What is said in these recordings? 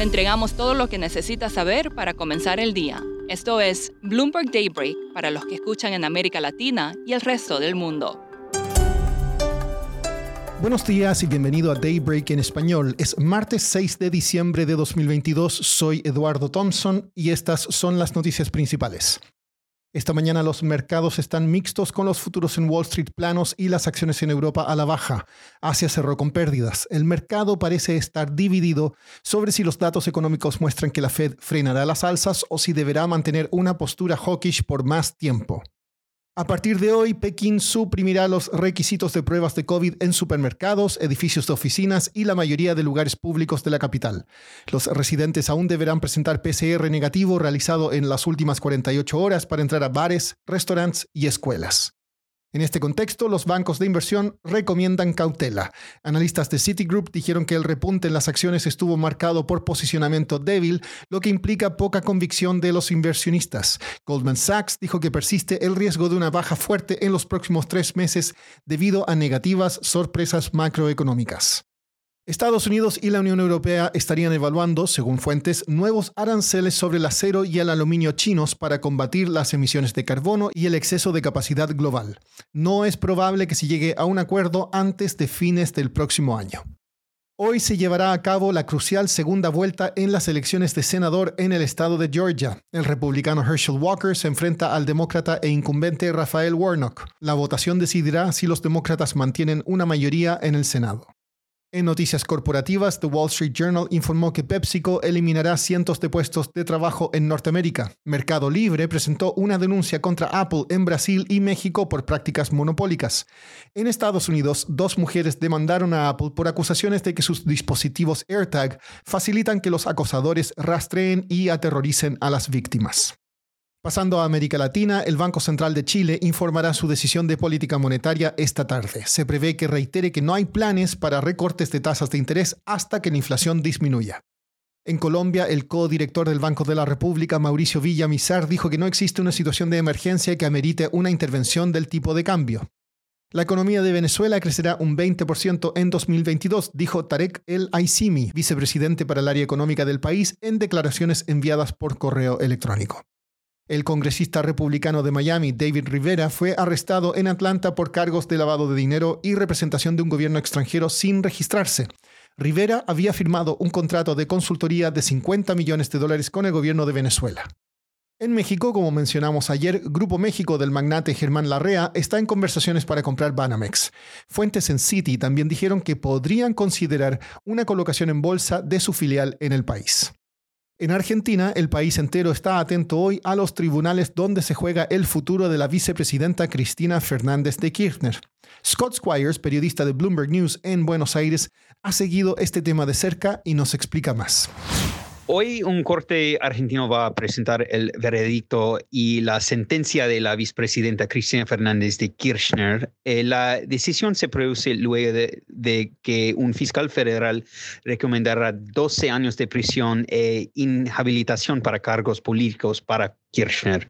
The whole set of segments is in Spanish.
Le entregamos todo lo que necesita saber para comenzar el día. Esto es Bloomberg Daybreak para los que escuchan en América Latina y el resto del mundo. Buenos días y bienvenido a Daybreak en español. Es martes 6 de diciembre de 2022. Soy Eduardo Thompson y estas son las noticias principales. Esta mañana los mercados están mixtos con los futuros en Wall Street planos y las acciones en Europa a la baja. Asia cerró con pérdidas. El mercado parece estar dividido sobre si los datos económicos muestran que la Fed frenará las alzas o si deberá mantener una postura hawkish por más tiempo. A partir de hoy, Pekín suprimirá los requisitos de pruebas de COVID en supermercados, edificios de oficinas y la mayoría de lugares públicos de la capital. Los residentes aún deberán presentar PCR negativo realizado en las últimas 48 horas para entrar a bares, restaurantes y escuelas. En este contexto, los bancos de inversión recomiendan cautela. Analistas de Citigroup dijeron que el repunte en las acciones estuvo marcado por posicionamiento débil, lo que implica poca convicción de los inversionistas. Goldman Sachs dijo que persiste el riesgo de una baja fuerte en los próximos tres meses debido a negativas sorpresas macroeconómicas. Estados Unidos y la Unión Europea estarían evaluando, según fuentes, nuevos aranceles sobre el acero y el aluminio chinos para combatir las emisiones de carbono y el exceso de capacidad global. No es probable que se llegue a un acuerdo antes de fines del próximo año. Hoy se llevará a cabo la crucial segunda vuelta en las elecciones de senador en el estado de Georgia. El republicano Herschel Walker se enfrenta al demócrata e incumbente Rafael Warnock. La votación decidirá si los demócratas mantienen una mayoría en el Senado. En noticias corporativas, The Wall Street Journal informó que PepsiCo eliminará cientos de puestos de trabajo en Norteamérica. Mercado Libre presentó una denuncia contra Apple en Brasil y México por prácticas monopólicas. En Estados Unidos, dos mujeres demandaron a Apple por acusaciones de que sus dispositivos AirTag facilitan que los acosadores rastreen y aterroricen a las víctimas. Pasando a América Latina, el Banco Central de Chile informará su decisión de política monetaria esta tarde. Se prevé que reitere que no hay planes para recortes de tasas de interés hasta que la inflación disminuya. En Colombia, el codirector del Banco de la República, Mauricio Villamizar, dijo que no existe una situación de emergencia que amerite una intervención del tipo de cambio. La economía de Venezuela crecerá un 20% en 2022, dijo Tarek El Aissimi, vicepresidente para el área económica del país, en declaraciones enviadas por correo electrónico. El congresista republicano de Miami, David Rivera, fue arrestado en Atlanta por cargos de lavado de dinero y representación de un gobierno extranjero sin registrarse. Rivera había firmado un contrato de consultoría de 50 millones de dólares con el gobierno de Venezuela. En México, como mencionamos ayer, Grupo México del magnate Germán Larrea está en conversaciones para comprar Banamex. Fuentes en City también dijeron que podrían considerar una colocación en bolsa de su filial en el país. En Argentina, el país entero está atento hoy a los tribunales donde se juega el futuro de la vicepresidenta Cristina Fernández de Kirchner. Scott Squires, periodista de Bloomberg News en Buenos Aires, ha seguido este tema de cerca y nos explica más. Hoy un corte argentino va a presentar el veredicto y la sentencia de la vicepresidenta Cristina Fernández de Kirchner. Eh, la decisión se produce luego de, que un fiscal federal recomendara 12 años de prisión e inhabilitación para cargos políticos para Kirchner.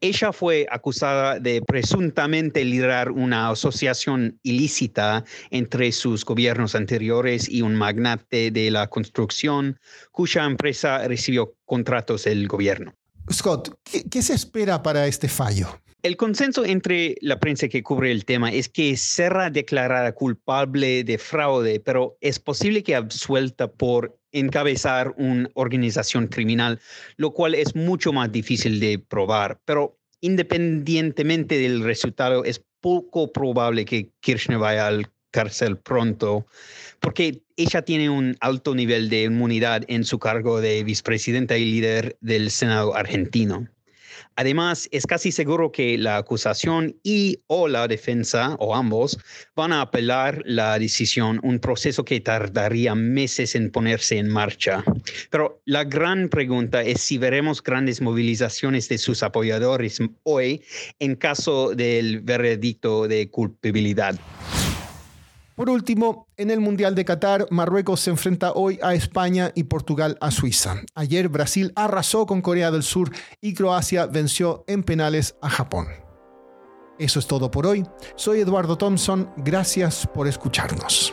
Ella fue acusada de presuntamente liderar una asociación ilícita entre sus gobiernos anteriores y un magnate de la construcción cuya empresa recibió contratos del gobierno. Scott, ¿qué, se espera para este fallo? El consenso entre la prensa que cubre el tema es que será declarada culpable de fraude, pero es posible que absuelta por encabezar una organización criminal, lo cual es mucho más difícil de probar. Pero independientemente del resultado, es poco probable que Kirchner vaya al cárcel pronto, porque ella tiene un alto nivel de inmunidad en su cargo de vicepresidenta y líder del Senado argentino. Además, es casi seguro que la acusación y o la defensa, o ambos, van a apelar la decisión, un proceso que tardaría meses en ponerse en marcha. Pero la gran pregunta es si veremos grandes movilizaciones de sus apoyadores hoy en caso del veredicto de culpabilidad. Por último, en el Mundial de Qatar, Marruecos se enfrenta hoy a España y Portugal a Suiza. Ayer Brasil arrasó con Corea del Sur y Croacia venció en penales a Japón. Eso es todo por hoy. Soy Eduardo Thompson. Gracias por escucharnos.